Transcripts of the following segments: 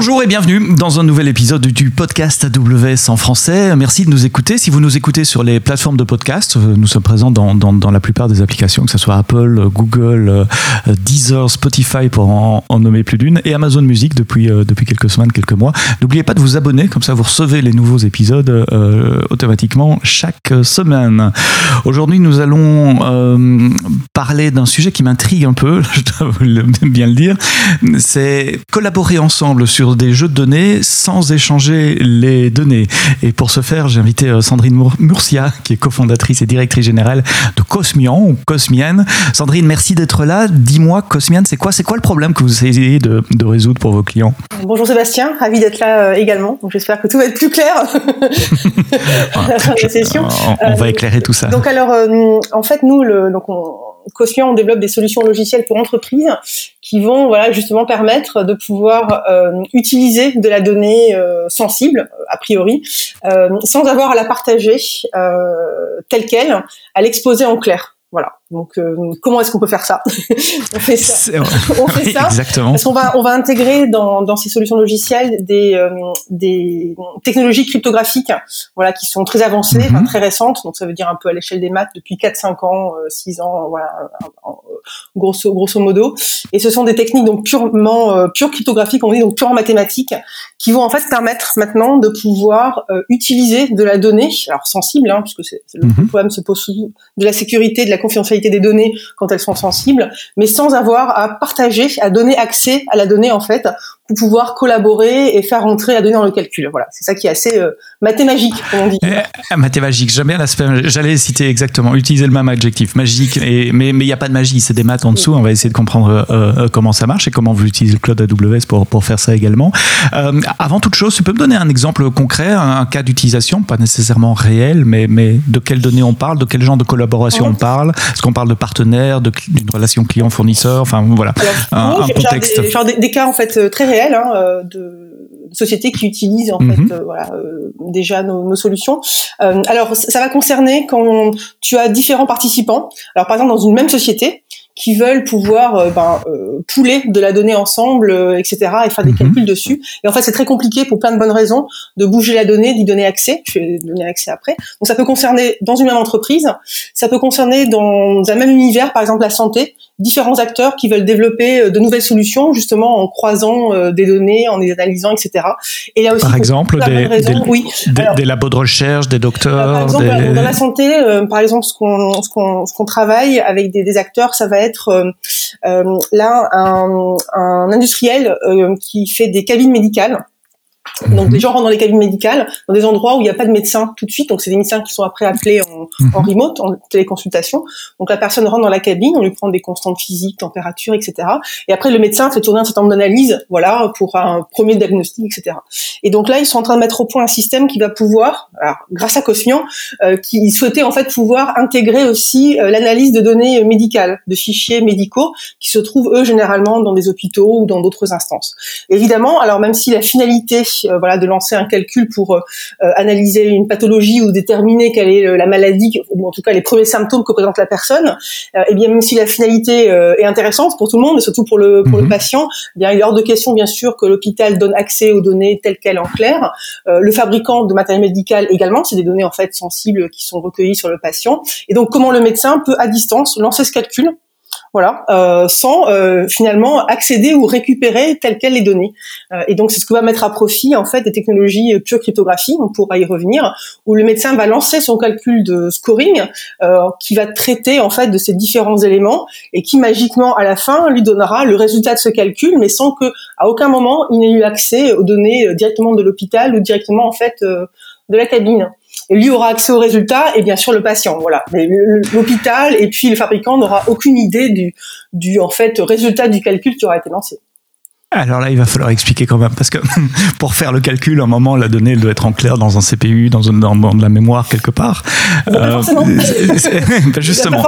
Bonjour et bienvenue dans un nouvel épisode du podcast AWS en français. Merci de nous écouter. Si vous nous écoutez sur les plateformes de podcast, euh, nous sommes présents dans, dans, la plupart des applications, que ce soit Apple, Google, euh, Deezer, Spotify pour en, nommer plus d'une, et Amazon Music depuis, euh, depuis quelques semaines, quelques mois. N'oubliez pas de vous abonner, comme ça vous recevez les nouveaux épisodes euh, automatiquement chaque semaine. Aujourd'hui, nous allons euh, parler d'un sujet qui m'intrigue un peu, je dois bien le dire. C'est collaborer ensemble sur des jeux de données sans échanger les données. Et pour ce faire, j'ai invité euh, Sandrine Murcia, qui est cofondatrice et directrice générale de Cosmian ou Cosmian. Sandrine, merci d'être là. Dis-moi, Cosmian, c'est quoi C'est quoi le problème que vous essayez de, de résoudre pour vos clients? Bonjour Sébastien, ravi d'être là euh, également. Donc j'espère que tout va être plus clair à la fin de la session. On, on va éclairer tout ça. Donc alors, euh, en fait, nous, le, donc on, Cosmian, on développe des solutions logicielles pour entreprises qui vont justement permettre de pouvoir euh, utiliser de la donnée euh, sensible a priori euh, sans avoir à la partager telle quelle, à l'exposer en clair. Voilà. Donc, euh, comment est-ce qu'on peut faire ça On fait ça. on fait ça Exactement. Parce qu'on va, on va intégrer dans, dans ces solutions logicielles des, euh, des technologies cryptographiques, voilà, qui sont très avancées, mm -hmm. très récentes. Donc, ça veut dire un peu à l'échelle des maths depuis 4-5 ans, 6 euh, ans, voilà, grosso, grosso modo. Et ce sont des techniques donc purement, euh, pure cryptographiques, on dit donc purement mathématiques, qui vont en fait permettre maintenant de pouvoir euh, utiliser de la donnée, alors sensible, hein, puisque c'est, le mm -hmm. problème se pose de la sécurité, de la des données quand elles sont sensibles, mais sans avoir à partager, à donner accès à la donnée en fait, pour pouvoir collaborer et faire rentrer la donnée dans le calcul. Voilà, c'est ça qui est assez euh, mathémagique, comme on dit. Mathémagique, j'aime bien l'aspect. J'allais citer exactement, utiliser le même adjectif, magique. Et, mais il n'y a pas de magie, c'est des maths en dessous. On va essayer de comprendre euh, euh, comment ça marche et comment vous utilisez le cloud AWS pour, pour faire ça également. Euh, avant toute chose, tu peux me donner un exemple concret, un, un cas d'utilisation, pas nécessairement réel, mais, mais de quelles données on parle, de quel genre de collaboration oh. on parle? Est-ce qu'on parle de partenaires, d'une relation client-fournisseur? Enfin, voilà, Alors, un, un contexte. Genre des, genre des, des, cas en fait très réels hein, de sociétés qui utilisent en mm -hmm. fait euh, voilà, euh, déjà nos, nos solutions. Euh, alors ça va concerner quand tu as différents participants. Alors par exemple dans une même société, qui veulent pouvoir euh, ben, euh, pouler de la donnée ensemble, euh, etc., et faire des -hmm. calculs dessus. Et en fait, c'est très compliqué pour plein de bonnes raisons de bouger la donnée, d'y donner accès. Je vais donner accès après. Donc, ça peut concerner dans une même entreprise, ça peut concerner dans un même univers, par exemple la santé, différents acteurs qui veulent développer de nouvelles solutions, justement en croisant euh, des données, en les analysant, etc. Et là aussi, par exemple, des, raisons, des, oui. des, Alors, des, labos de recherche, des docteurs. par exemple, dans la santé, euh, par exemple, ce qu'on ce qu'on qu travaille avec des, acteurs, ça va être euh, euh, là un, un industriel euh, qui fait des cabines médicales donc des gens rentrent dans les cabines médicales, dans des endroits où il n'y a pas de médecin tout de suite. Donc c'est des médecins qui sont après appelés en, mhm. en, remote, en téléconsultation. Donc la personne rentre dans la cabine, on lui prend des constantes physiques, température, etc. Et après le médecin fait tourner un certain nombre d'analyses, voilà, pour un premier diagnostic, etc. Et donc là ils sont en train de mettre au point un système qui va pouvoir, alors, grâce à Cosmian, euh, qui souhaitait en fait pouvoir intégrer aussi euh, l'analyse de données médicales, de fichiers médicaux qui se trouvent eux généralement dans des hôpitaux ou dans d'autres instances. Évidemment, alors même si la finalité voilà de lancer un calcul pour euh, analyser une pathologie ou déterminer quelle est la maladie ou en tout cas les premiers symptômes que présente la personne. Et eh bien même si la finalité est intéressante pour tout le monde et surtout pour le pour le patient eh bien il est hors de question bien sûr que l'hôpital donne accès aux données telles quelles en clair. Le fabricant de matériel médical également c'est des données en fait sensibles qui sont recueillies sur le patient. Et donc comment le médecin peut à distance lancer ce calcul voilà, euh, sans euh, finalement accéder ou récupérer telles quelles les données. Euh, et donc c'est ce que va mettre à profit en fait des technologies euh, pure cryptographie, on pourra y revenir, où le médecin va lancer son calcul de scoring qui va traiter en fait de ces différents éléments et qui magiquement à la fin lui donnera le résultat de ce calcul, mais sans que à aucun moment il n'ait eu accès aux données directement de l'hôpital ou directement en fait de la cabine lui aura accès aux résultats et bien sûr le patient. Voilà. L'hôpital et puis le fabricant n'aura aucune idée du, du en fait résultat du calcul qui aura été lancé. Alors là, il va falloir expliquer quand même, parce que pour faire le calcul, à un moment, la donnée elle doit être en clair dans un CPU, dans, une, dans, dans de la mémoire quelque part. Euh, ben justement,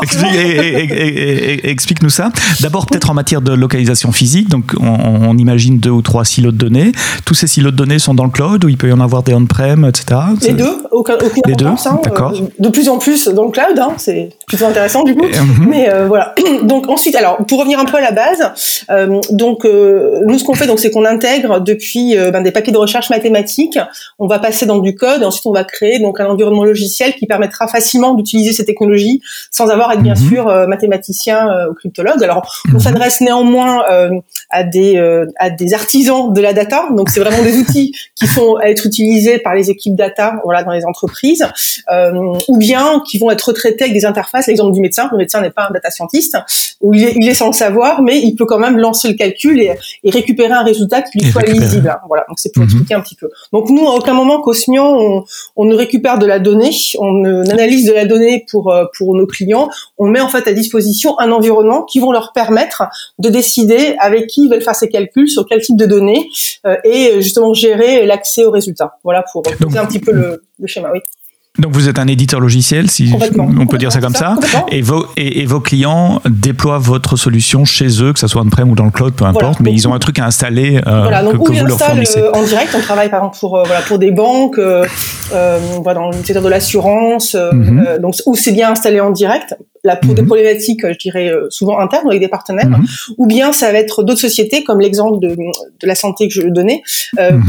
explique-nous ça. D'abord, peut-être en matière de localisation physique. Donc, on, on, imagine deux ou trois silos de données. Tous ces silos de données sont dans le cloud, ou il peut y en avoir des on-prem, etc. Les deux, Les deux, hein, d'accord. Euh, de plus en plus dans le cloud, hein, c'est plutôt intéressant du coup. Mm -hmm. Mais euh, voilà. Donc ensuite, alors pour revenir un peu à la base, euh, donc nous, ce qu'on fait, donc, c'est qu'on intègre depuis euh, ben, des papiers de recherche mathématiques. On va passer dans du code et ensuite on va créer donc un environnement logiciel qui permettra facilement d'utiliser ces technologies sans avoir à être bien mhm. sûr euh, mathématicien ou cryptologue. Alors, on mhm. s'adresse néanmoins à des à des artisans de la data. Donc, c'est vraiment des outils qui font être utilisés par les équipes data, voilà, dans les entreprises, ou bien qui vont être retraités avec des interfaces. L'exemple du médecin. Le médecin n'est pas un data scientist, il est, il est sans le savoir, mais il peut quand même lancer le calcul et, et récupérer un résultat qui lui soit lisible. Hein. Voilà, donc c'est pour mhm. expliquer un petit peu. Donc nous, à aucun moment, Cosmian, on, on ne récupère de la donnée, on, analyse de la donnée pour euh, pour nos clients. On met en fait à disposition un environnement qui vont leur permettre de décider avec qui ils veulent faire ces calculs, sur quel type de données, euh, et justement gérer l'accès aux résultats. Voilà pour poser un petit peu le, le schéma. Oui. Donc vous êtes un éditeur logiciel, si on peut dire ça comme ça, et, vos, et, vos clients déploient votre solution chez eux, que ce soit on-prem ou dans le cloud, peu importe, mais ils ont un truc à installer euh, voilà, donc, que, vous leur fournissez. Euh, en direct, on travaille par exemple pour, euh, voilà, pour des banques, euh, euh dans le secteur de l'assurance, donc où c'est bien installé en direct, là pour des mhm. problématiques, je dirais souvent internes avec des partenaires, mhm. ou bien ça va être d'autres sociétés comme l'exemple de, de la santé que je donnais,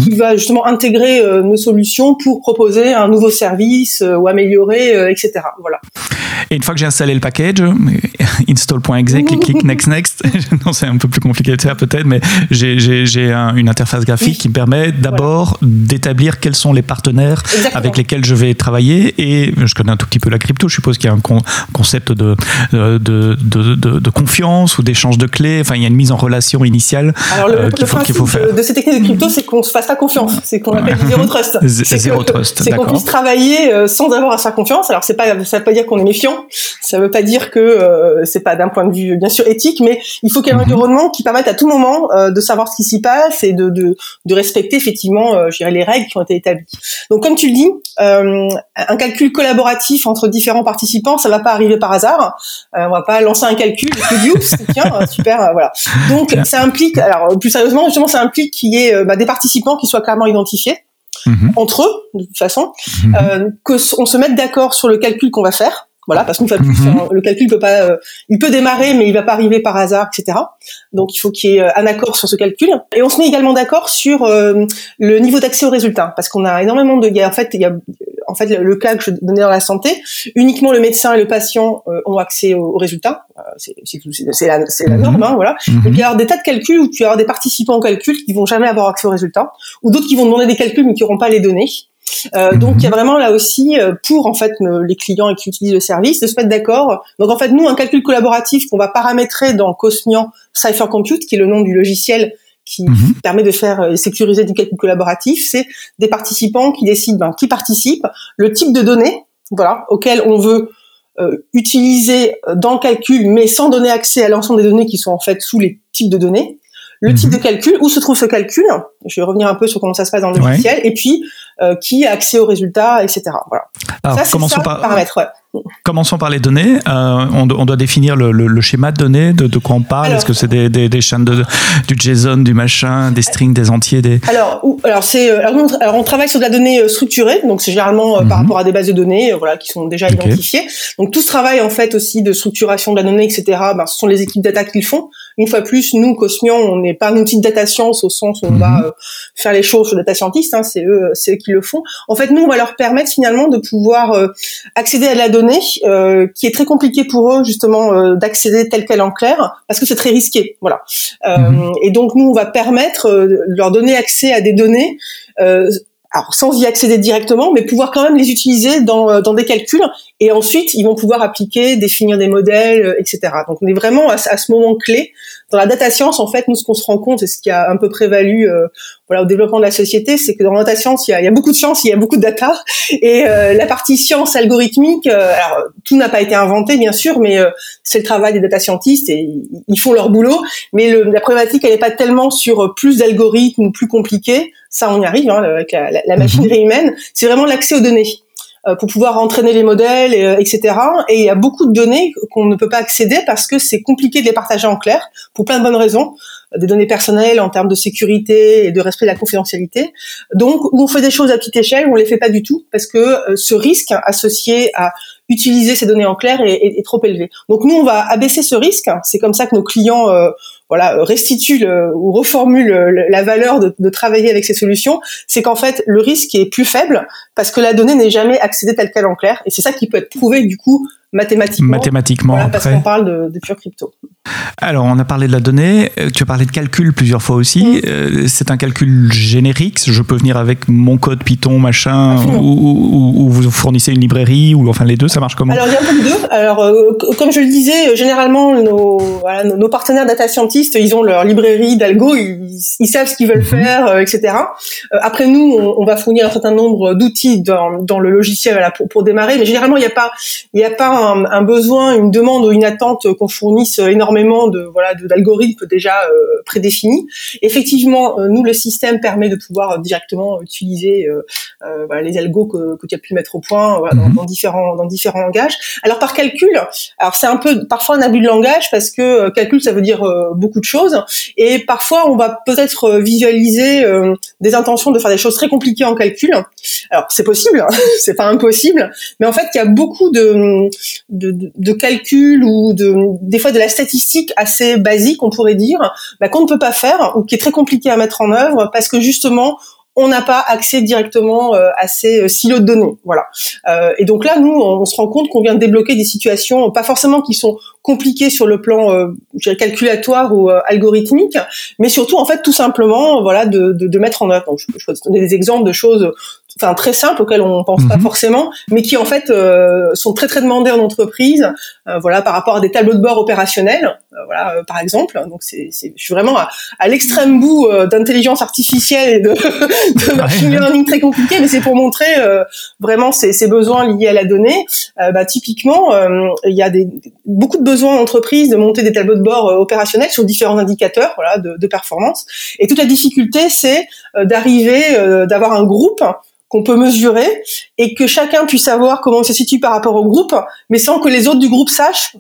qui va justement intégrer nos solutions pour proposer un nouveau service euh, ou améliorer, euh, etc. Voilà. Et une fois que j'ai installé le package, install.exe, clic, clic, next, next. non, c'est un peu plus compliqué de faire peut-être, mais j'ai une interface graphique qui me permet d'abord d'établir quels sont les partenaires avec lesquels je vais travailler. Et je connais un tout petit peu la crypto. Je suppose qu'il y a un concept de, de, de, de, confiance ou d'échange de clés. Enfin, il y a une mise en relation initiale Alors, le, euh, qu'il faut, faut, faire. De ces techniques de crypto, c'est qu'on se fasse pas confiance. C'est qu'on appelle zéro trust. Zéro trust. C'est qu'on puisse travailler euh, sans avoir à faire confiance. Alors, c'est pas, ça veut pas dire qu'on est méfiant. Ça veut pas dire que euh, c'est pas d'un point de vue bien sûr éthique, mais il faut qu'il y ait un mhm. environnement qui permette à tout moment euh, de savoir ce qui s'y passe et de, de, de respecter effectivement, euh, les règles qui ont été établies. Donc, comme tu le dis, euh, un calcul collaboratif entre différents participants, ça va pas arriver par hasard. On va pas lancer un calcul et puis tiens, super, voilà. Donc, ça implique, alors plus sérieusement, justement, ça implique qu'il y ait bah, des participants qui soient clairement identifiés. Mhm. entre eux, de toute façon, euh, que on se mette d'accord sur le calcul qu'on va faire. Voilà, parce qu'une fois plus, mhm. le calcul peut pas, euh, il peut démarrer, mais il va pas arriver par hasard, etc. Donc il faut qu'il y ait euh, un accord sur ce calcul. Et on se met également d'accord sur euh, le niveau d'accès aux résultats, parce qu'on a énormément de, il en fait, il y a en fait le, cas que je donnais dans la santé, uniquement le médecin et le patient ont accès aux, résultats. c'est la, la norme, hein, voilà. Et puis il y a des tas de calculs où tu vas avoir des participants au calcul qui vont jamais avoir accès aux résultats, ou d'autres qui vont demander des calculs mais qui n'auront pas les données. Euh, donc il y a mhm. vraiment là aussi euh, pour en fait les clients qui utilisent le service de se mettre d'accord. Donc en fait nous un calcul collaboratif qu'on va paramétrer dans Cosmian Cypher Compute qui est le nom du logiciel qui mhm. permet de faire euh, sécuriser du calcul collaboratif, c'est des participants qui décident ben, qui participent, le type de données voilà auquel on veut utiliser dans le calcul, mais sans donner accès à l'ensemble des données qui sont en fait sous les types de données le type mhm. de calcul, où se trouve ce calcul, je vais revenir un peu sur comment ça se passe dans le logiciel, et puis euh, qui a accès aux résultats, etc. Voilà. Alors, ça, commençons par paramètres. Commençons par les données. Euh, on, on, doit définir le, le, le, schéma de données, de, de quoi on parle. Est-ce que c'est des, des, des, chaînes de, du JSON, du machin, des strings, des entiers des... Alors, alors c'est euh, alors, alors, on travaille sur de la donnée euh, structurée, donc c'est généralement par mhm. rapport à des bases de données, voilà, qui sont déjà identifiées. Donc tout ce travail en fait aussi de structuration de la donnée, etc. Ben, ce sont les équipes data qui le font. Une fois plus, nous, Cosmion, on n'est pas un outil de data science au sens où on va mhm. faire les choses sur data scientist. Hein, c'est eux, c'est eux qui le font. En fait, nous, on va leur permettre finalement de pouvoir accéder à de la donnée euh, qui est très compliqué pour eux justement euh, d'accéder tel quel en clair parce que c'est très risqué. Voilà. Euh, mhm. Et donc nous on va permettre de leur donner accès à des données alors sans y accéder directement, mais pouvoir quand même les utiliser dans, dans des calculs. Et ensuite, ils vont pouvoir appliquer, définir des modèles, etc. Donc, on est vraiment à ce moment clé dans la data science, en fait, nous, ce qu'on se rend compte, et ce qui a un peu prévalu euh, voilà, au développement de la société, c'est que dans la data science, il y a, il y a beaucoup de science, il y a beaucoup de data, et euh, la partie science algorithmique, euh, alors tout n'a pas été inventé, bien sûr, mais c'est le travail des data scientists, et ils font leur boulot, mais le, la problématique, elle n'est pas tellement sur plus d'algorithmes ou plus compliqués, ça on y arrive hein, avec la, la machinerie humaine, c'est vraiment l'accès aux données. Euh, pour pouvoir entraîner les modèles, et, etc. Et il y a beaucoup de données qu'on ne peut pas accéder parce que c'est compliqué de les partager en clair pour plein de bonnes raisons des données personnelles en termes de sécurité et de respect de la confidentialité. Donc, on fait des choses à petite échelle, où on les fait pas du tout, parce que euh, ce risque associé à utiliser ces données en clair est, est, trop élevé. Donc nous, on va abaisser ce risque. C'est comme ça que nos clients voilà, restituent ou reformulent la valeur de, de travailler avec ces solutions. C'est qu'en fait, le risque est plus faible parce que la donnée n'est jamais accédée telle qu'elle en clair. Et c'est ça qui peut être prouvé du coup mathématiquement. Mathématiquement, parce qu'on parle de, de pure crypto. Alors, on a parlé de la donnée, euh, tu as parlé de calcul plusieurs fois aussi. Euh, c'est un calcul générique, je peux venir avec mon code Python, machin, ou, vous fournissez une librairie, ou enfin les deux, ça marche comment? Alors, il y a un peu de deux. Alors, euh, comme je le disais, généralement, nos, voilà, nos, partenaires data scientists, ils ont leur librairie d'algo, ils, savent ce qu'ils veulent mm-hmm. faire, etc. après, nous, on, va fournir un certain nombre d'outils dans, dans, le logiciel voilà, pour, pour démarrer, mais généralement, il n'y a pas, il a pas un, un besoin, une demande ou une attente qu'on fournisse énormément de voilà d'algorithmes déjà euh, prédéfinis. Effectivement, euh, nous le système permet de pouvoir directement utiliser euh, voilà, les algos que, que tu as pu mettre au point voilà, dans, mhm. dans, différents dans différents langages. Alors par calcul, alors c'est un peu parfois un abus de langage parce que calcul ça veut dire beaucoup de choses et parfois on va peut-être visualiser des intentions de faire des choses très compliquées en calcul. Alors c'est possible, c'est pas impossible, mais en fait il y a beaucoup de de, de, calculs ou de des fois de la statistique assez basique, on pourrait dire, bah, qu'on ne peut pas faire ou qui est très compliqué à mettre en œuvre parce que justement on n'a pas accès directement euh, à ces euh, silos de données. Voilà. Euh, et donc là, nous, on, se rend compte qu'on vient de débloquer des situations, pas forcément qui sont compliquées sur le plan euh, calculatoire ou algorithmique, mais surtout en fait tout simplement, voilà, de, de, de mettre en œuvre. Donc, je, je peux donner des exemples de choses, enfin très simples auxquelles on pense pas mhm. forcément, mais qui en fait sont très très demandées en entreprise. voilà, par rapport à des tableaux de bord opérationnels. voilà, par exemple. Donc c'est, je suis vraiment à, à l'extrême bout d'intelligence artificielle et de de machine learning très compliqué, mais c'est pour montrer euh, vraiment ces, ces, besoins liés à la donnée. Euh, bah, typiquement, euh, il y a des, beaucoup de besoins d'entreprise de monter des tableaux de bord opérationnels sur différents indicateurs de, de performance. Et toute la difficulté, c'est d'arriver, d'avoir un groupe qu'on peut mesurer et que chacun puisse savoir comment on se situe par rapport au groupe, mais sans que les autres du groupe sachent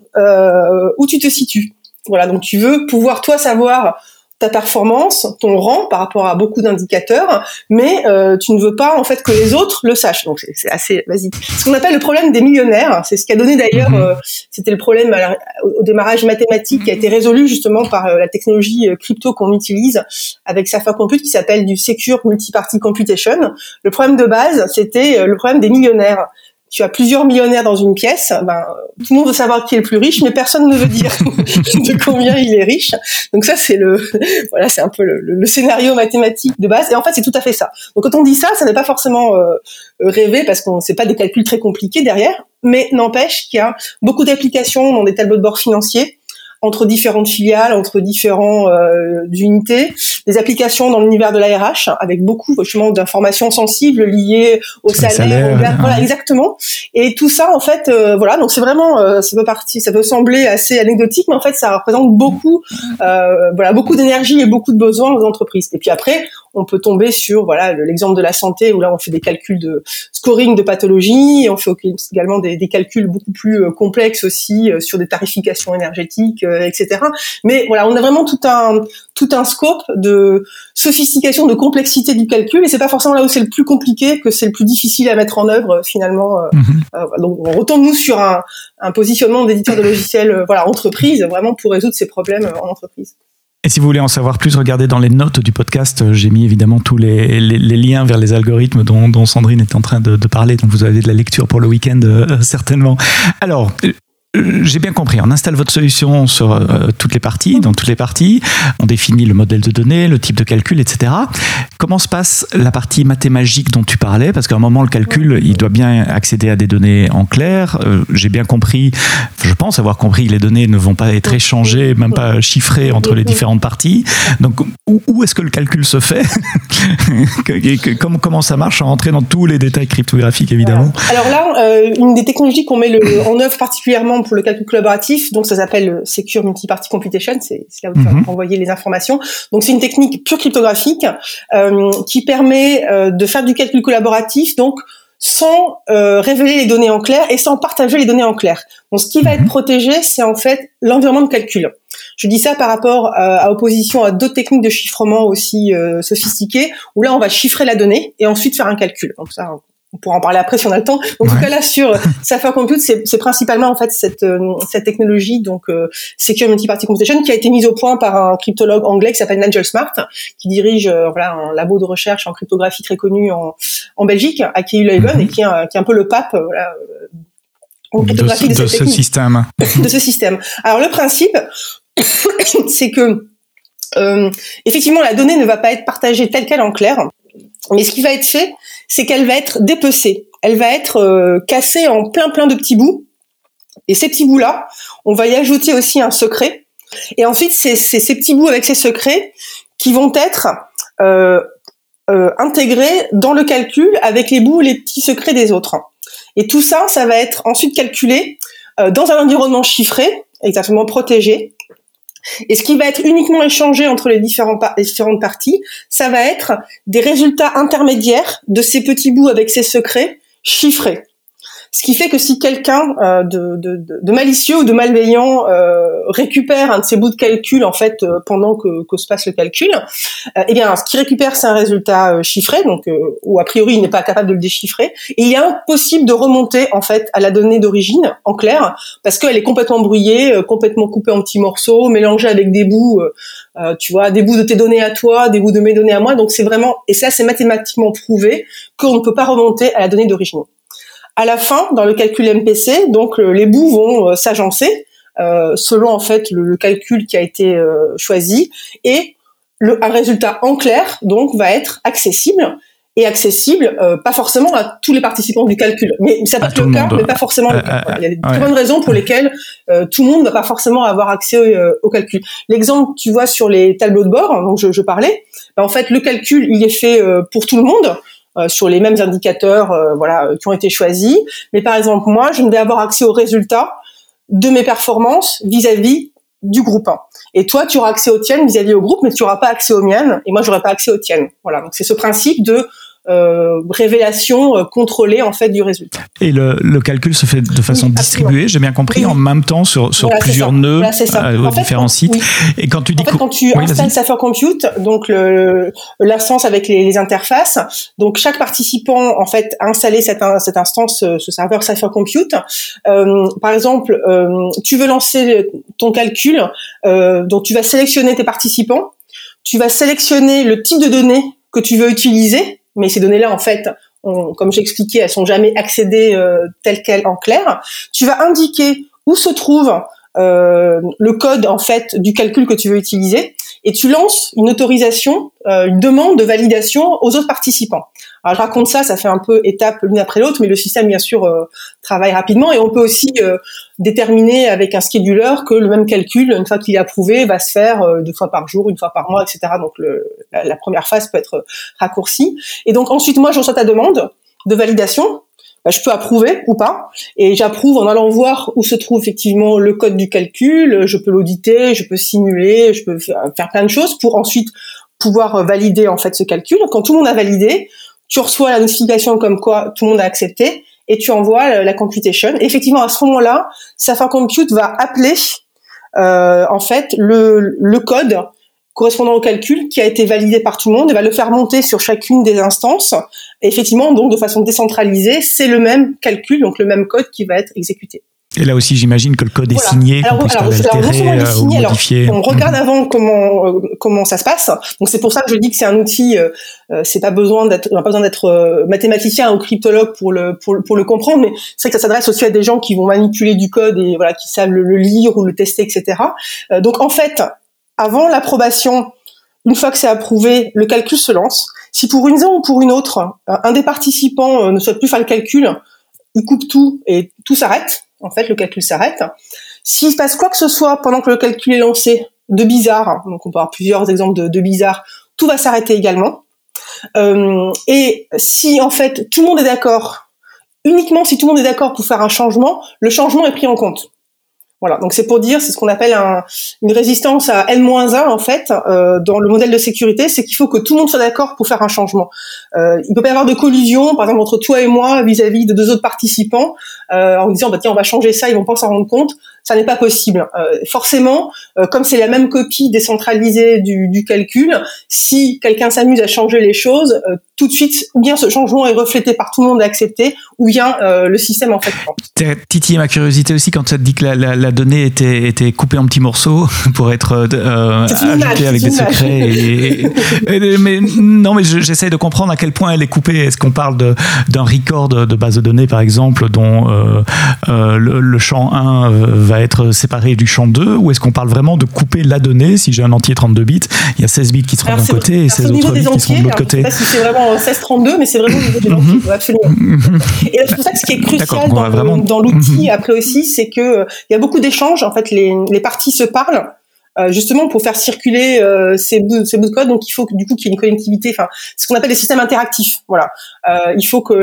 où tu te situes. Voilà, donc tu veux pouvoir toi savoir ta performance, ton rang par rapport à beaucoup d'indicateurs, mais euh, tu ne veux pas en fait que les autres le sachent. Donc c'est assez basique. Ce qu'on appelle le problème des millionnaires, c'est ce qui a donné d'ailleurs, mhm. euh, c'était le problème au démarrage mathématique qui a été résolu justement par euh, la technologie crypto qu'on utilise avec Sapphire Compute qui s'appelle du Secure Multiparty Computation. Le problème de base, c'était le problème des millionnaires tu as plusieurs millionnaires dans une pièce, ben, tout le monde veut savoir qui est le plus riche, mais personne ne veut dire de combien il est riche. Donc ça, c'est le, voilà, c'est un peu le, scénario mathématique de base. Et en fait, c'est tout à fait ça. Donc quand on dit ça, ça n'est pas forcément euh, rêvé parce qu'on sait pas des calculs très compliqués derrière, mais n'empêche qu'il y a beaucoup d'applications dans des tableaux de bord financiers entre différentes filiales, entre différentes euh, unités, des applications dans l'univers de la RH avec beaucoup justement d'informations sensibles liées au salaire, voilà exactement. Et tout ça en fait, euh, voilà, donc c'est vraiment, euh, ça peut partir, ça peut sembler assez anecdotique, mais en fait ça représente beaucoup, euh, voilà, beaucoup d'énergie et beaucoup de besoins aux entreprises. Et puis après, on peut tomber sur voilà l'exemple de la santé où là on fait des calculs de scoring de pathologie, et on fait également des, des calculs beaucoup plus euh, complexes aussi euh, sur des tarifications énergétiques, euh, etc. Mais voilà, on a vraiment tout un tout un scope de sophistication, de complexité du calcul, et c'est pas forcément là où c'est le plus compliqué que c'est le plus difficile à mettre en œuvre finalement. Mm-hmm. donc on retombe nous sur un, un positionnement d'éditeur de logiciels, voilà entreprise, vraiment pour résoudre ces problèmes en entreprise. Et si vous voulez en savoir plus, regardez dans les notes du podcast. J'ai mis évidemment tous les, liens vers les algorithmes dont, Sandrine est en train de, parler. Donc vous avez de la lecture pour le week-end euh, certainement. Alors, euh, j'ai bien compris. On installe votre solution sur euh, toutes les parties, dans toutes les parties. On définit le modèle de données, le type de calcul, etc. Comment se passe la partie mathématique dont tu parlais? Parce qu'à un moment, le calcul, il doit bien accéder à des données en clair. Euh, j'ai bien compris, je pense avoir compris que les données ne vont pas être échangées, même pas chiffrées entre les différentes parties. Donc, où, est-ce que le calcul se fait? Comment, comment ça marche en rentrer dans tous les détails cryptographiques, évidemment? Alors là, une des technologies qu'on met en œuvre particulièrement pour le calcul collaboratif, donc ça s'appelle Secure Multiparty Computation, c'est là où tu vas mhm. envoyer les informations. Donc c'est une technique pure cryptographique euh, qui permet euh, de faire du calcul collaboratif, donc sans euh, révéler les données en clair et sans partager les données en clair. Donc ce qui va être mhm. protégé, c'est en fait l'environnement de calcul. Je dis ça par rapport à opposition à d'autres techniques de chiffrement aussi sophistiquées, où là on va chiffrer la donnée et ensuite faire un calcul. Donc ça, on pourra en parler après si on a le temps. En tout cas là sur Sapphire Compute, c'est principalement en fait cette cette technologie donc Secure Multi-Party Computation qui a été mise au point par un cryptologue anglais qui s'appelle Nigel Smart, qui dirige voilà un labo de recherche en cryptographie très connu en en Belgique, à KU Leuven et qui est, qui est un peu le pape voilà, de, de, ce système. de ce système. Alors le principe, c'est que euh, effectivement la donnée ne va pas être partagée telle qu'elle en clair, mais ce qui va être fait, c'est qu'elle va être dépecée. Elle va être euh, cassée en plein plein de petits bouts. Et ces petits bouts-là, on va y ajouter aussi un secret. Et ensuite, c'est ces petits bouts avec ces secrets qui vont être euh, euh, intégrés dans le calcul avec les bouts, les petits secrets des autres. Et tout ça, ça va être ensuite calculé dans un environnement chiffré, exactement protégé. Et ce qui va être uniquement échangé entre les, différentes parties, ça va être des résultats intermédiaires de ces petits bouts avec ces secrets chiffrés. Ce qui fait que si quelqu'un euh, de, malicieux ou de malveillant euh, récupère un de ces bouts de calcul en fait euh, pendant que, se passe le calcul, eh bien ce qu'il récupère c'est un résultat chiffré, donc ou a priori il n'est pas capable de le déchiffrer, et il est impossible de remonter en fait à la donnée d'origine en clair parce qu'elle est complètement brouillée, complètement coupée en petits morceaux, mélangée avec des bouts, tu vois, des bouts de tes données à toi, des bouts de mes données à moi, donc c'est vraiment et ça c'est mathématiquement prouvé qu'on ne peut pas remonter à la donnée d'origine. À la fin, dans le calcul MPC, donc les bouts vont euh, s'agencer euh, selon en fait le, calcul qui a été euh, choisi. Et le, un résultat en clair donc va être accessible. Et accessible pas forcément à tous les participants du calcul. Mais ça peut être le, cas mais pas forcément le cas. il y a des très bonnes raisons pour lesquelles tout le monde ne va pas forcément avoir accès au calcul. L'exemple tu vois sur les tableaux de bord dont je, je parlais bah, en fait le calcul il est fait pour tout le monde euh, sur les mêmes indicateurs euh, voilà qui ont été choisis. Mais par exemple, moi, je ne vais avoir accès aux résultats de mes performances vis-à-vis du groupe 1. Et toi, tu auras accès aux tiennes vis-à-vis au groupe, mais tu n'auras pas accès aux miennes, et moi, j'aurai pas accès aux tiennes. Voilà. Donc, c'est ce principe de euh, révélation euh, contrôlée en fait du résultat. Et le, le calcul se fait de façon distribuée, j'ai bien compris, en même temps sur, sur plusieurs nœuds euh, différents sites. Et quand tu dis en fait, quand tu installes Sapphire Compute, donc l'instance avec les, les, interfaces, donc chaque participant en fait a installé cette, cette instance, ce serveur Sapphire Compute. Euh, par exemple, euh, tu veux lancer ton calcul, euh, donc tu vas sélectionner tes participants, tu vas sélectionner le type de données que tu veux utiliser mais ces données-là, en fait, comme j'expliquais, elles sont jamais accédées euh, telles quelles en clair. Tu vas indiquer où se trouve euh, le code en fait du calcul que tu veux utiliser et tu lances une autorisation, euh, une demande de validation aux autres participants. Alors je raconte ça, ça fait un peu étape l'une après l'autre, mais le système bien sûr euh, travaille rapidement et on peut aussi euh, déterminer avec un scheduler que le même calcul, une fois qu'il est approuvé, va se faire deux fois par jour, une fois par mois, etc. Donc le, la, première phase peut être raccourcie. Et donc ensuite moi je reçois ta demande de validation bah, je peux approuver ou pas. Et j'approuve en allant voir où se trouve effectivement le code du calcul. Je peux l'auditer, je peux simuler, je peux faire plein de choses pour ensuite pouvoir valider en fait ce calcul. Quand tout le monde a validé, tu reçois la notification comme quoi tout le monde a accepté et tu envoies la computation. Effectivement, à ce moment-là, Sapphire Compute va appeler euh, en fait le, code correspondant au calcul qui a été validé par tout le monde et va le faire monter sur chacune des instances. Effectivement, donc de façon décentralisée, c'est le même calcul, donc le même code qui va être exécuté. Et là aussi, j'imagine que le code est signé, alors, alors, alors, on regarde avant comment euh, comment ça se passe. Donc c'est pour ça que je dis que c'est un outil. Euh, euh c'est pas besoin d'être, on n'a pas besoin d'être euh, mathématicien ou cryptologue pour le pour, pour le comprendre. Mais c'est vrai que ça s'adresse aussi à des gens qui vont manipuler du code et voilà qui savent le, le lire ou le tester, etc. donc en fait, avant l'approbation, une fois que c'est approuvé, le calcul se lance. Si pour une raison ou pour une autre, un des participants euh, ne souhaite plus faire le calcul, il coupe tout et tout s'arrête. En fait, le calcul s'arrête. S'il se passe quoi que ce soit pendant que le calcul est lancé, de bizarre, donc on peut avoir plusieurs exemples de, de bizarre, tout va s'arrêter également. Euh, et si en fait tout le monde est d'accord, uniquement si tout le monde est d'accord pour faire un changement, le changement est pris en compte. Voilà, donc c'est pour dire, c'est ce qu'on appelle un, une résistance à n-1 en fait euh, dans le modèle de sécurité, c'est qu'il faut que tout le monde soit d'accord pour faire un changement. Euh, il peut pas y avoir de collusion, par exemple entre toi et moi vis-à-vis de deux autres participants, euh, en disant bah tiens on va changer ça, ils vont pas s'en rendre compte. Ça n'est pas possible. Euh, forcément, euh, comme c'est la même copie décentralisée du, du calcul, si quelqu'un s'amuse à changer les choses, tout de suite, ou bien ce changement est reflété par tout le monde et accepté, ou bien le système en fait. Titillé ma curiosité aussi quand tu as dit que la, la, la donnée était, était coupée en petits morceaux pour être ajoutée avec des secrets. Et, et, mais non, mais j'essaie de comprendre à quel point elle est coupée. Est-ce qu'on parle d'un record de base de données, par exemple, dont le, le, champ 1 va être séparé du champ 2, ou est-ce qu'on parle vraiment de couper la donnée? Si j'ai un entier 32 bits, il y a 16 bits qui seront d'un côté et 16 autres bits qui seront de l'autre côté. Je sais pas si c'est vraiment 16-32, mais c'est vraiment au niveau des entiers, mhm. absolument. et c'est pour ça que ce qui est crucial dans, vraiment... dans l'outil, mhm. après aussi, c'est que il y a beaucoup d'échanges. En fait, les, les parties se parlent. Euh, justement pour faire circuler euh, ces, bouts, de code. Donc il faut du coup qu'il y ait une connectivité, enfin ce qu'on appelle des systèmes interactifs. Voilà, euh, il faut que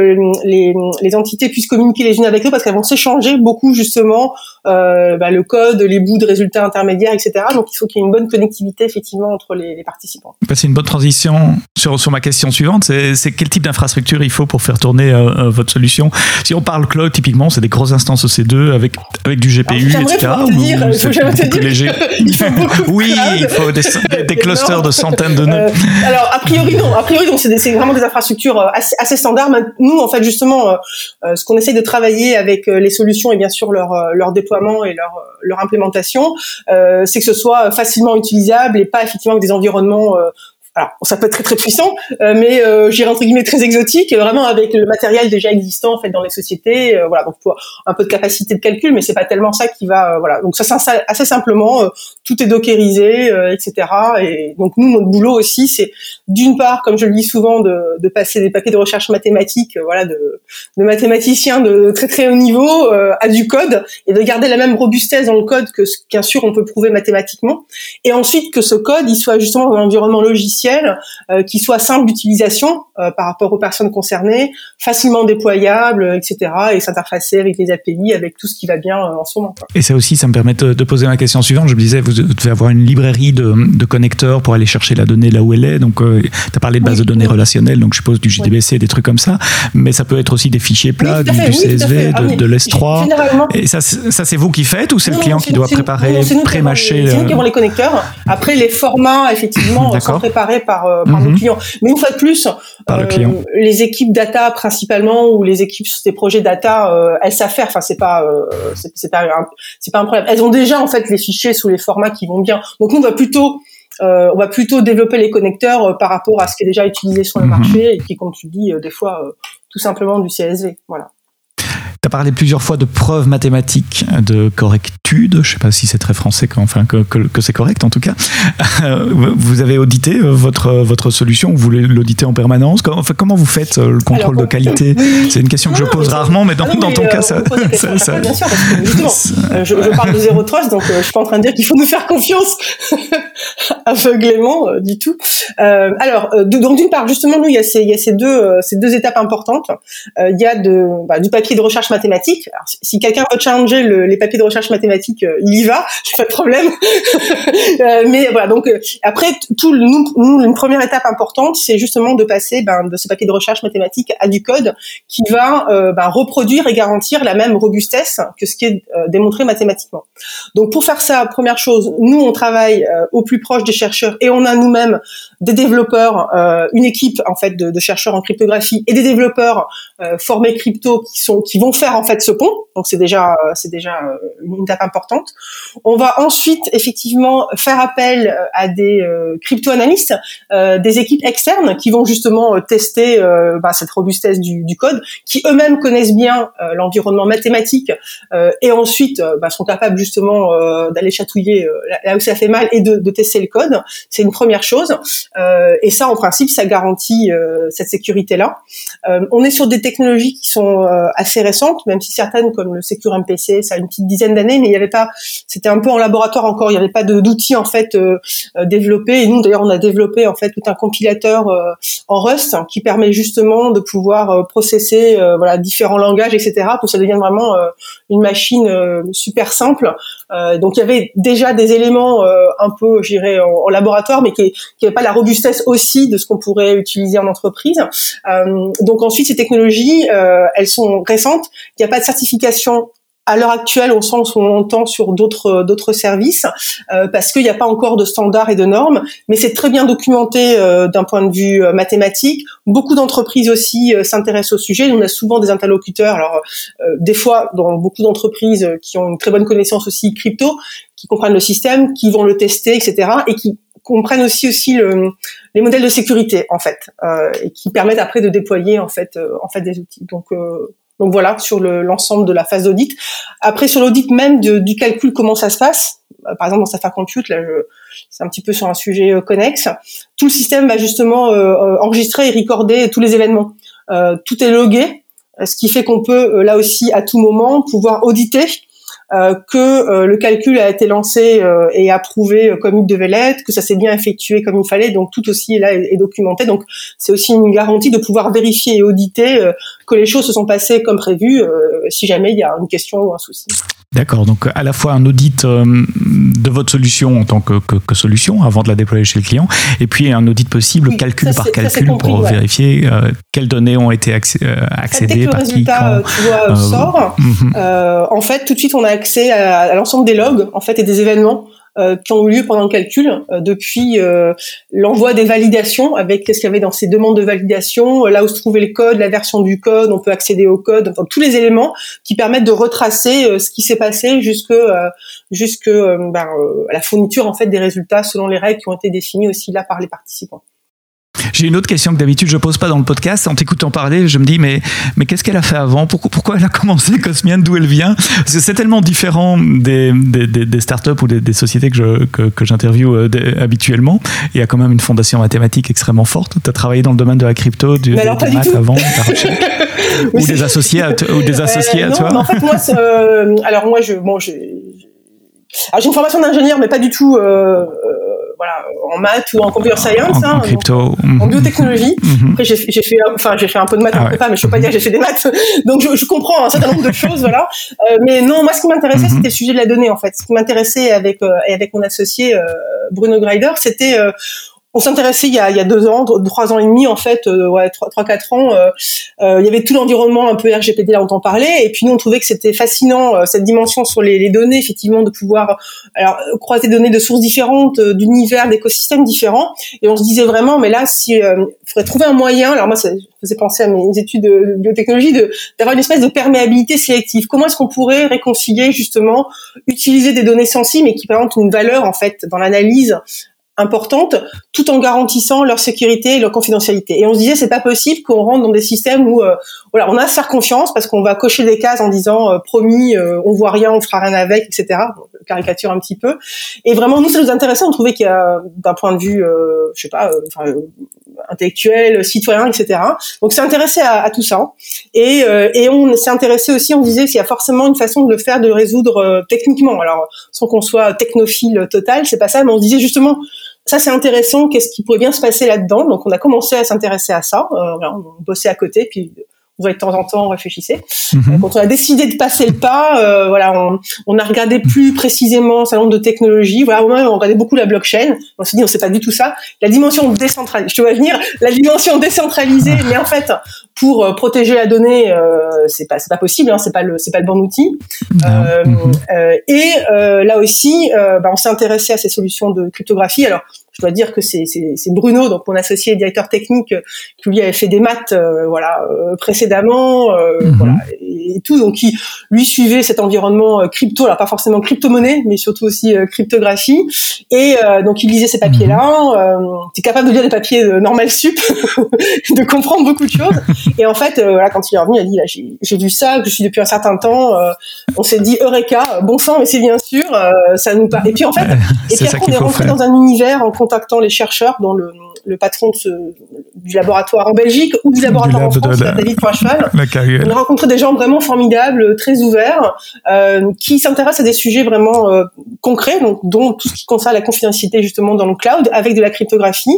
les, les, entités puissent communiquer les unes avec les autres parce qu'elles vont s'échanger beaucoup justement bah, le code, les bouts de résultats intermédiaires, etc. Donc il faut qu'il y ait une bonne connectivité effectivement entre les, les participants. C'est une bonne transition sur, sur ma question suivante. C'est quel type d'infrastructure il faut pour faire tourner euh, votre solution? Si on parle cloud, typiquement, c'est des grosses instances EC2 avec avec du GPU, Alors, etc. Te dire, ou, faut te dire léger. oui, il faut des, des clusters de centaines de nœuds. Euh, alors, a priori, non. A priori, donc, c'est vraiment des infrastructures euh, assez, assez, standards. Nous, en fait, justement, euh, ce qu'on essaye de travailler avec les solutions et bien sûr leur, leur déploiement et leur, leur implémentation, c'est que ce soit facilement utilisable et pas effectivement avec des environnements alors ça peut être très très puissant, euh, mais euh, j'irais entre guillemets très exotique, vraiment avec le matériel déjà existant en fait dans les sociétés, euh, voilà donc pour un peu de capacité de calcul, mais c'est pas tellement ça qui va, euh, voilà donc ça s'installe assez simplement, euh, tout est dockerisé, etc. Et donc nous notre boulot aussi c'est d'une part, comme je le dis souvent, de, passer des papiers de recherche mathématique, voilà de, de mathématiciens de très très haut niveau à du code et de garder la même robustesse dans le code que bien sûr on peut prouver mathématiquement, et ensuite que ce code il soit justement dans un environnement logiciel euh, qui soit simple d'utilisation euh, par rapport aux personnes concernées, facilement déployable, etc. et s'interfacer avec les API, avec tout ce qui va bien euh, en ce moment. Et ça aussi, ça me permet de, poser ma question suivante. Je me disais, vous devez avoir une librairie de, de connecteurs pour aller chercher la donnée là où elle est. Donc, tu as parlé de base de données relationnelles, donc je suppose du JDBC, des trucs comme ça. Mais ça peut être aussi des fichiers plats, du, CSV, de, de l'S3. Et ça, ça c'est vous qui faites ou c'est le client qui doit préparer, pré-mâcher C'est nous qui avons les connecteurs. Après, les formats, effectivement, sont préparés par, euh, par le mhm. client. Mais une fois de plus, euh, les équipes data principalement ou les équipes sur des projets data, euh, elles savent faire. Enfin, c'est pas, c'est pas, c'est pas un problème. Elles ont déjà en fait les fichiers sous les formats qui vont bien. Donc nous, on va plutôt on va plutôt développer les connecteurs par rapport à ce qui est déjà utilisé sur le mhm. marché et qui, comme tu dis, des fois, tout simplement du CSV. Voilà. Tu as parlé plusieurs fois de preuves mathématiques de correctude. Je ne sais pas si c'est très français, enfin que, que, que c'est correct en tout cas. vous avez audité euh, votre, votre solution, vous l'auditez en permanence? Comment, enfin, comment vous faites euh, le contrôle de qualité? C'est une question que je pose rarement, mais dans, ah dans ton cas, ça, ça, ça, Bien sûr, parce que justement, je, je, parle de zéro trust, donc je suis pas en train de dire qu'il faut nous faire confiance aveuglément du tout. Euh, alors, donc d'une part, justement, nous, il y a ces, il y a ces deux, ces deux étapes importantes. il y a de, bah, du papier de recherche mathématiques. Alors, si quelqu'un veut challenger le, les papiers de recherche mathématiques, euh, il y va, pas de problème. euh, mais voilà, donc euh, après, tout, nous, nous, une première étape importante, c'est justement de passer ben, de ce papier de recherche mathématique à du code qui va euh, ben, reproduire et garantir la même robustesse que ce qui est démontré mathématiquement. Donc pour faire ça, première chose, nous on travaille au plus proche des chercheurs et on a nous-mêmes des développeurs, une équipe en fait de, de, chercheurs en cryptographie et des développeurs formés crypto qui sont qui vont faire en fait ce pont. Donc c'est déjà euh, c'est déjà euh, une étape importante. On va ensuite effectivement faire appel euh, à des crypto-analystes, des équipes externes qui vont justement tester bah, cette robustesse du, code, qui eux-mêmes connaissent bien l'environnement mathématique et ensuite bah, sont capables justement d'aller chatouiller là où ça fait mal et de, de tester le code. C'est une première chose. et ça en principe ça garantit cette sécurité là. on est sur des technologies qui sont assez récentes même si certaines comme le Secure MPC, ça a une petite dizaine d'années, mais il y avait pas, c'était un peu en laboratoire encore, il n'y avait pas d'outils en fait développés. Et nous d'ailleurs, on a développé en fait tout un compilateur en Rust qui permet justement de pouvoir processer voilà différents langages, etc. pour que ça devienne vraiment une machine super simple. donc il y avait déjà des éléments un peu, je dirais, en, laboratoire, mais qui n'avaient pas la robustesse aussi de ce qu'on pourrait utiliser en entreprise. donc ensuite, ces technologies, elles sont récentes. Il n'y a pas de certification à l'heure actuelle au sens où on entend sur d'autres d'autres services euh, parce qu'il n'y a pas encore de standards et de normes mais c'est très bien documenté euh, d'un point de vue euh, mathématique. Beaucoup d'entreprises aussi s'intéressent au sujet. On a souvent des interlocuteurs alors des fois dans beaucoup d'entreprises qui ont une très bonne connaissance aussi crypto qui comprennent le système qui vont le tester etc et qui comprennent aussi aussi le, les modèles de sécurité en fait et qui permettent après de déployer en fait en fait des outils. Donc donc voilà sur l'ensemble de la phase d'audit. Après sur l'audit même du calcul comment ça se passe. Euh, par exemple dans Safari Compute, là c'est un petit peu sur un sujet euh, connexe. Tout le système va justement euh, enregistrer et recorder tous les événements. tout est logué, ce qui fait qu'on peut là aussi à tout moment pouvoir auditer que le calcul a été lancé et approuvé comme il devait l'être, que ça s'est bien effectué comme il fallait, donc tout aussi là est, documenté. Donc c'est aussi une garantie de pouvoir vérifier et auditer que les choses se sont passées comme prévu si jamais il y a une question ou un souci. D'accord, donc à la fois un audit de votre solution en tant que, que, solution avant de la déployer chez le client, et puis un audit possible calcul par calcul pour vérifier quelles données ont été accédées par qui, quand. Tu vois, sort, mhm. en fait, tout de suite on a accès à, l'ensemble des logs en fait et des événements euh, qui ont eu lieu pendant le calcul, euh, depuis euh, l'envoi des validations avec qu'est-ce qu'il y avait dans ces demandes de validation, là où se trouvait le code, la version du code, on peut accéder au code, enfin tous les éléments qui permettent de retracer ce qui s'est passé jusque jusque ben, à la fourniture en fait des résultats selon les règles qui ont été définies aussi là par les participants. J'ai une autre question que d'habitude je pose pas dans le podcast. En t'écoutant parler, je me dis mais mais qu'est-ce qu'elle a fait avant? Pourquoi, pourquoi elle a commencé Cosmian D'où elle vient? Parce que c'est tellement différent des, des, des, startups ou des, des, sociétés que je que, que j'interviewe euh, habituellement. Il y a quand même une fondation mathématique extrêmement forte. Tu as travaillé dans le domaine de la crypto, du, des maths avant, ou des associés à, ou des associés à toi? en fait moi, euh, alors moi je bon j'ai une formation d'ingénieur mais pas du tout. Euh, voilà, en maths ou en computer science, en, hein, crypto, en biotechnologie. Mhm. Après, j'ai fait, enfin, j'ai fait un peu de maths ah en prépa, mais je peux pas dire que j'ai fait des maths. Donc, je, je, comprends un certain nombre de choses, voilà. Euh, mais non, moi, ce qui m'intéressait, mhm. c'était le sujet de la donnée, en fait. Ce qui m'intéressait avec euh, et avec mon associé euh, Bruno Greider, c'était on s'intéressait il y a, deux ans, trois ans et demi en fait, euh, ouais, trois, quatre ans. Euh, euh, il y avait tout l'environnement un peu RGPD là, on en parlait, et puis nous on trouvait que c'était fascinant cette dimension sur les, données, effectivement, de pouvoir alors croiser des données de sources différentes, d'univers, d'écosystèmes différents, et on se disait vraiment, mais là, si faudrait trouver un moyen. Alors moi, ça faisait penser à mes études de biotechnologie, de d'avoir une espèce de perméabilité sélective. Comment est-ce qu'on pourrait réconcilier justement utiliser des données sensibles mais qui présentent une valeur en fait dans l'analyse importantes, tout en garantissant leur sécurité et leur confidentialité. Et on se disait c'est pas possible qu'on rentre dans des systèmes où euh, voilà on a à se faire confiance parce qu'on va cocher des cases en disant euh, promis euh, on voit rien on fera rien avec etc. caricature un petit peu. Et vraiment nous ça nous intéressait on trouvait qu'il y a d'un point de vue je sais pas enfin intellectuel citoyen etc. Donc c'est intéressé à, à, tout ça et et on s'est intéressé aussi on disait qu'il y a forcément une façon de le faire de le résoudre techniquement alors sans qu'on soit technophile total c'est pas ça mais on disait justement ça c'est intéressant, qu'est-ce qui pourrait bien se passer là-dedans Donc on a commencé à s'intéresser à ça, euh, on bossait à côté, puis vous voyez de temps en temps on réfléchissait. Mhm. Quand on a décidé de passer le pas, euh, voilà, on, on, a regardé plus précisément un certain nombre de technologies. Voilà, on regardait beaucoup la blockchain. On s'est dit, on sait pas du tout ça. La dimension décentralisée, je te vois venir, la dimension décentralisée, mais en fait, pour euh, protéger la donnée, euh, c'est pas c'est pas possible, hein, c'est pas le c'est pas le bon outil. Euh, et là aussi, bah, on s'est intéressé à ces solutions de cryptographie. Alors je dois dire que c'est Bruno, donc mon associé directeur technique, qui lui avait fait des maths, euh, voilà, euh, précédemment, euh, mhm. voilà, et, tout, donc qui lui suivait cet environnement crypto, alors pas forcément crypto-monnaie, mais surtout aussi cryptographie, et donc il lisait ces papiers-là, mhm. tu es capable de lire des papiers normal sup, de comprendre beaucoup de choses, et en fait, voilà, quand il est revenu, il a dit, là, j'ai vu ça, que je suis depuis un certain temps, on s'est dit, Eureka, bon sang, mais c'est bien sûr, ça nous parle. Et puis en fait, et puis après on est rentré dans un univers en contactant les chercheurs, dont le, le patron de, ce, du laboratoire en Belgique ou du laboratoire en France, David Poicheval. On a rencontré des gens vraiment formidables, très ouverts, euh, qui s'intéressent à des sujets vraiment euh, concrets, donc dont tout ce qui concerne la confidentialité justement dans le cloud, avec de la cryptographie.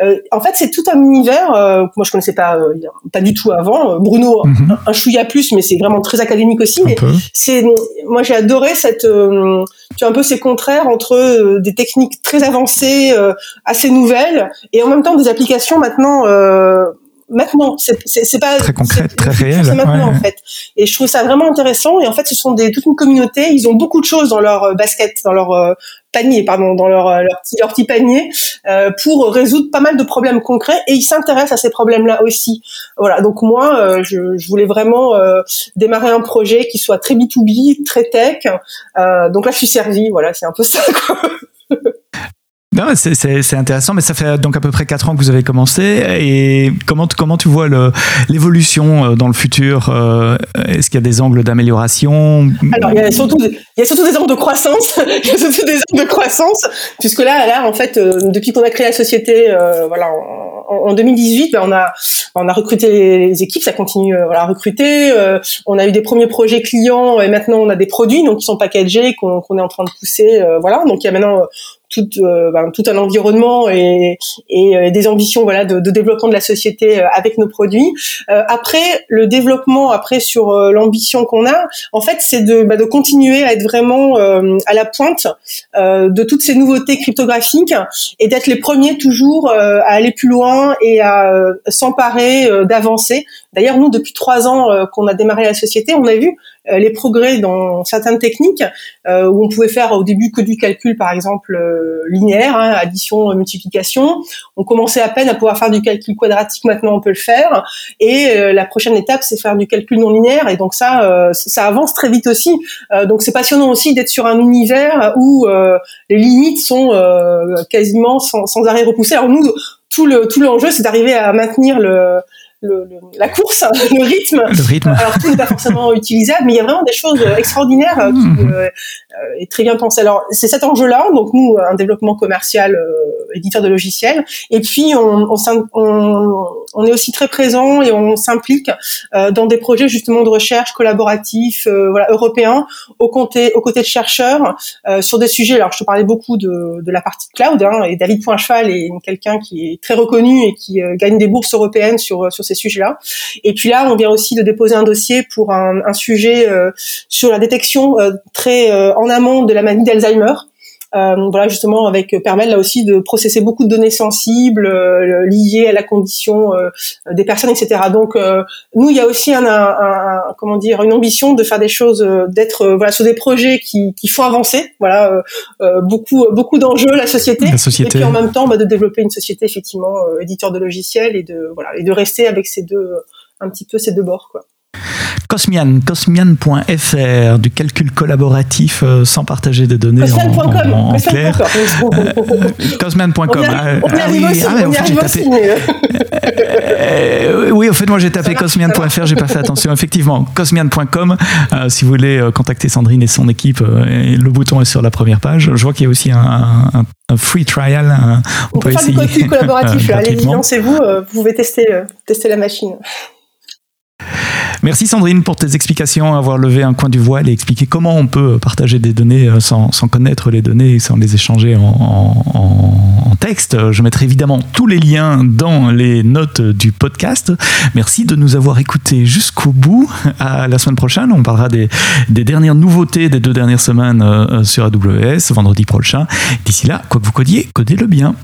Euh, en fait, c'est tout un univers. moi, je connaissais pas pas du tout avant. Bruno, mhm. un, chouïa plus, mais c'est vraiment très académique aussi. mais c'est moi, j'ai adoré cette tu as un peu ces contraires entre des techniques très avancées, assez nouvelles, et en même temps des applications maintenant euh, maintenant c'est pas très concret très réel c'est maintenant en fait. Et je trouve ça vraiment intéressant. Et en fait ce sont des toute une communauté. Ils ont beaucoup de choses dans leur euh, basket dans leur euh, panier pardon dans leur leur petit, leur petit panier pour résoudre pas mal de problèmes concrets. Et ils s'intéressent à ces problèmes là aussi. Voilà. Donc moi je, je, voulais vraiment démarrer un projet qui soit très B2B très tech. Donc là je suis servie. Voilà c'est un peu ça quoi non, c'est intéressant, mais ça fait donc à peu près 4 ans que vous avez commencé. Et comment, comment tu vois l'évolution euh, dans le futur euh, Est-ce qu'il y a des angles d'amélioration? Alors, il y, a surtout, il y a surtout des angles de croissance. il y a surtout des angles de croissance, puisque là, là en fait, euh, depuis qu'on a créé la société, voilà, en, 2018, ben, on a on a recruté les équipes, ça continue voilà, à recruter. on a eu des premiers projets clients et maintenant on a des produits donc qui sont packagés qu'on est en train de pousser. voilà, donc il y a maintenant tout, euh, ben, tout un environnement et, et euh, des ambitions voilà de, de, développement de la société euh, avec nos produits. après le développement après sur l'ambition qu'on a, en fait c'est de, bah, de continuer à être vraiment à la pointe de toutes ces nouveautés cryptographiques et d'être les premiers toujours à aller plus loin et à s'emparer d'avancer. D'ailleurs nous depuis trois ans qu'on a démarré la société, on a vu euh, les progrès dans certaines techniques euh, où on pouvait faire au début que du calcul, par exemple euh, linéaire, hein, addition, multiplication. On commençait à peine à pouvoir faire du calcul quadratique. Maintenant, on peut le faire. Et la prochaine étape, c'est faire du calcul non linéaire. Et donc ça, ça avance très vite aussi. donc c'est passionnant aussi d'être sur un univers où les limites sont quasiment sans, sans arrêt repoussées. Alors nous, tout le tout l'enjeu, c'est d'arriver à maintenir le le, la course, le rythme. Le rythme. Alors tout n'est pas forcément utilisable, mais il y a vraiment des choses extraordinaires euh, qui mmh. euh, est très bien pensé. Alors c'est cet enjeu-là, donc nous un développement commercial, euh, éditeur de logiciels, et puis on, on, on, est aussi très présent et on s'implique euh, dans des projets justement de recherche collaboratifs, euh, voilà européens, aux côtés aux côtés de chercheurs sur des sujets. Alors je te parlais beaucoup de, de la partie cloud, hein, et David Poincheval est quelqu'un qui est très reconnu et qui gagne des bourses européennes sur sur ces sujets-là. Et puis là, on vient aussi de déposer un dossier pour un, un sujet sur la détection très en amont de la maladie d'Alzheimer. Euh, voilà justement avec permet là aussi de processer beaucoup de données sensibles euh, liées à la condition euh, des personnes etc donc nous il y a aussi un, un, comment dire une ambition de faire des choses d'être voilà sur des projets qui, qui font avancer. Voilà beaucoup beaucoup d'enjeux la société, la société, et puis en même temps bah, de développer une société effectivement éditeur de logiciels et de voilà et de rester avec ces deux un petit peu ces deux bords quoi Cosmian, cosmian.fr, du calcul collaboratif euh, sans partager des données en, en, clair. Cosmian.com. Euh, oui, ah, en fait, j'ai tapé. Euh, oui, en fait, moi j'ai tapé cosmian.fr, j'ai pas fait attention. Effectivement, cosmian.com. si vous voulez contacter Sandrine et son équipe, le bouton est sur la première page. Je vois qu'il y a aussi un, free trial. on, peut, faire du calcul collaboratif. Allez-y, lancez-vous. vous pouvez tester, tester la machine. Merci Sandrine pour tes explications, avoir levé un coin du voile et expliquer comment on peut partager des données euh, sans, connaître les données, sans les échanger en, texte. Je mettrai évidemment tous les liens dans les notes du podcast. Merci de nous avoir écoutés jusqu'au bout. À la semaine prochaine, on parlera des, dernières nouveautés des deux dernières semaines euh, sur AWS, vendredi prochain. D'ici là, quoi que vous codiez, codez-le bien.